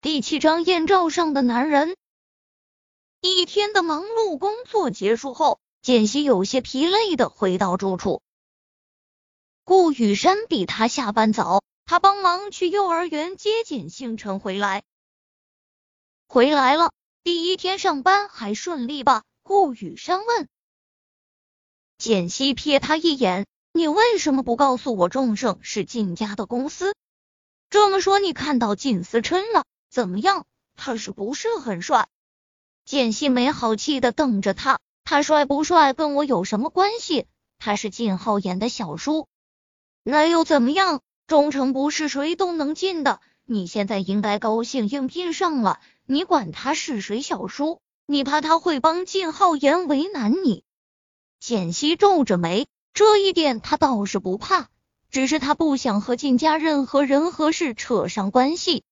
第七张艳照上的男人。一天的忙碌工作结束后，简溪有些疲累的回到住处。顾雨山比他下班早，他帮忙去幼儿园接简星辰回来。回来了，第一天上班还顺利吧？顾雨山问。简溪瞥他一眼：“你为什么不告诉我众盛是靳家的公司？这么说，你看到靳思琛了？怎么样？他是不是很帅？”简溪没好气的瞪着他，他帅不帅跟我有什么关系？他是靳浩演的小叔，那又怎么样？忠诚不是谁都能进的。你现在应该高兴应聘上了，你管他是谁小叔？你怕他会帮靳浩言为难你？简溪皱着眉，这一点他倒是不怕，只是他不想和靳家任何人和事扯上关系。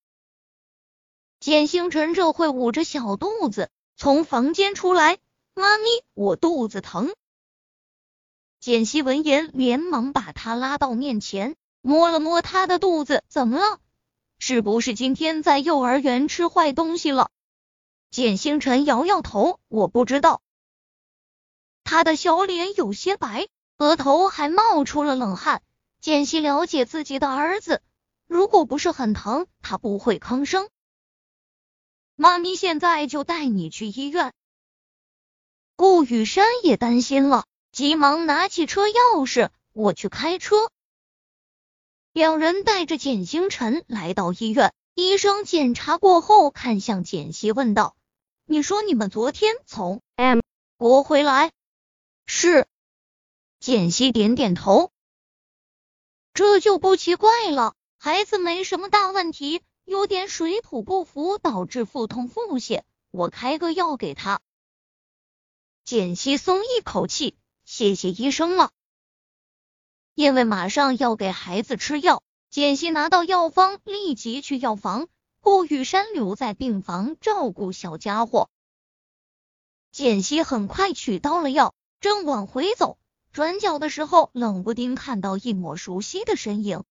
简星辰这会捂着小肚子。从房间出来，妈咪，我肚子疼。简溪闻言，连忙把他拉到面前，摸了摸他的肚子，怎么了？是不是今天在幼儿园吃坏东西了？简星辰摇摇头，我不知道。他的小脸有些白，额头还冒出了冷汗。简溪了解自己的儿子，如果不是很疼，他不会吭声。妈咪，现在就带你去医院。顾雨山也担心了，急忙拿起车钥匙，我去开车。两人带着简星辰来到医院，医生检查过后，看向简溪问道：“你说你们昨天从 M 国回来？”是。简溪点点头。这就不奇怪了，孩子没什么大问题。有点水土不服，导致腹痛腹泻。我开个药给他。简溪松一口气，谢谢医生了。因为马上要给孩子吃药，简溪拿到药方，立即去药房。顾雨山留在病房照顾小家伙。简溪很快取到了药，正往回走，转角的时候，冷不丁看到一抹熟悉的身影。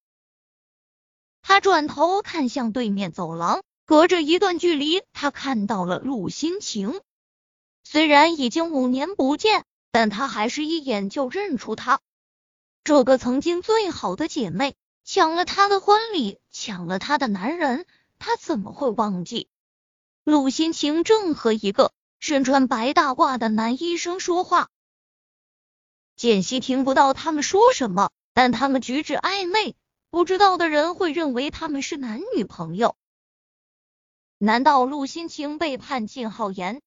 他转头看向对面走廊，隔着一段距离，他看到了陆心晴。虽然已经五年不见，但他还是一眼就认出她。这个曾经最好的姐妹，抢了他的婚礼，抢了他的男人，他怎么会忘记？陆心晴正和一个身穿白大褂的男医生说话。简溪听不到他们说什么，但他们举止暧昧。不知道的人会认为他们是男女朋友。难道陆心晴背叛靳浩言？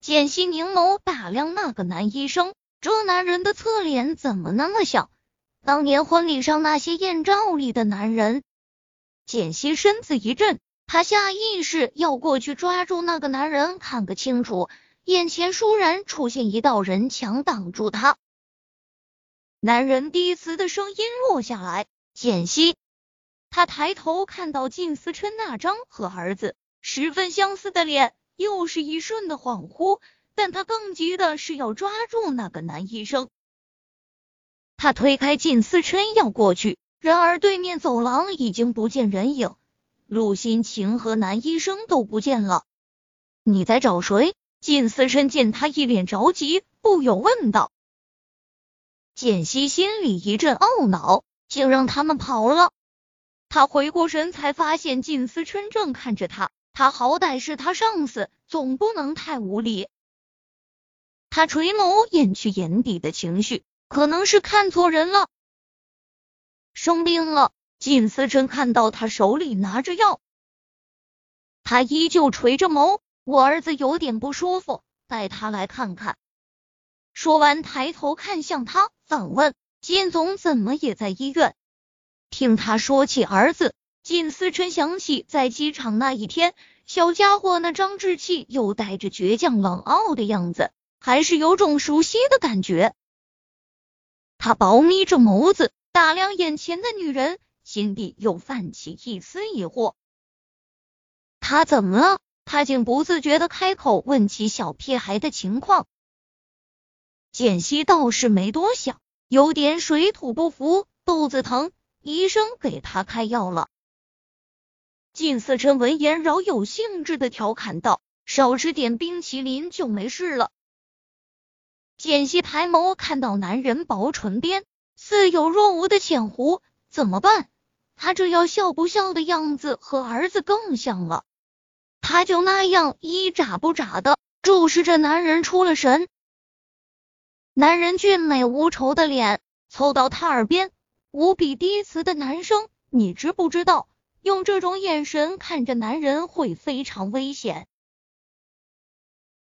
简溪凝眸打量那个男医生，这男人的侧脸怎么那么像当年婚礼上那些艳照里的男人？简溪身子一震，他下意识要过去抓住那个男人看个清楚，眼前倏然出现一道人墙挡住他。男人低磁的声音落下来。简溪，他抬头看到靳思琛那张和儿子十分相似的脸，又是一瞬的恍惚。但他更急的是要抓住那个男医生。他推开靳思琛要过去，然而对面走廊已经不见人影，陆心晴和男医生都不见了。你在找谁？靳思琛见他一脸着急，不由问道。简溪心里一阵懊恼。竟让他们跑了。他回过神，才发现靳思琛正看着他。他好歹是他上司，总不能太无礼。他垂眸，掩去眼底的情绪，可能是看错人了。生病了。靳思琛看到他手里拿着药，他依旧垂着眸。我儿子有点不舒服，带他来看看。说完，抬头看向他，反问。靳总怎么也在医院？听他说起儿子，靳思琛想起在机场那一天，小家伙那张稚气又带着倔强冷傲的样子，还是有种熟悉的感觉。他薄眯着眸子打量眼前的女人，心底又泛起一丝疑惑。他怎么了？他竟不自觉的开口问起小屁孩的情况。简溪倒是没多想。有点水土不服，肚子疼，医生给他开药了。靳思琛闻言饶有兴致的调侃道：“少吃点冰淇淋就没事了。”简溪抬眸看到男人薄唇边似有若无的浅弧，怎么办？他这要笑不笑的样子和儿子更像了。他就那样一眨不眨的注视着男人，出了神。男人俊美无愁的脸凑到他耳边，无比低词的男声：“你知不知道，用这种眼神看着男人会非常危险？”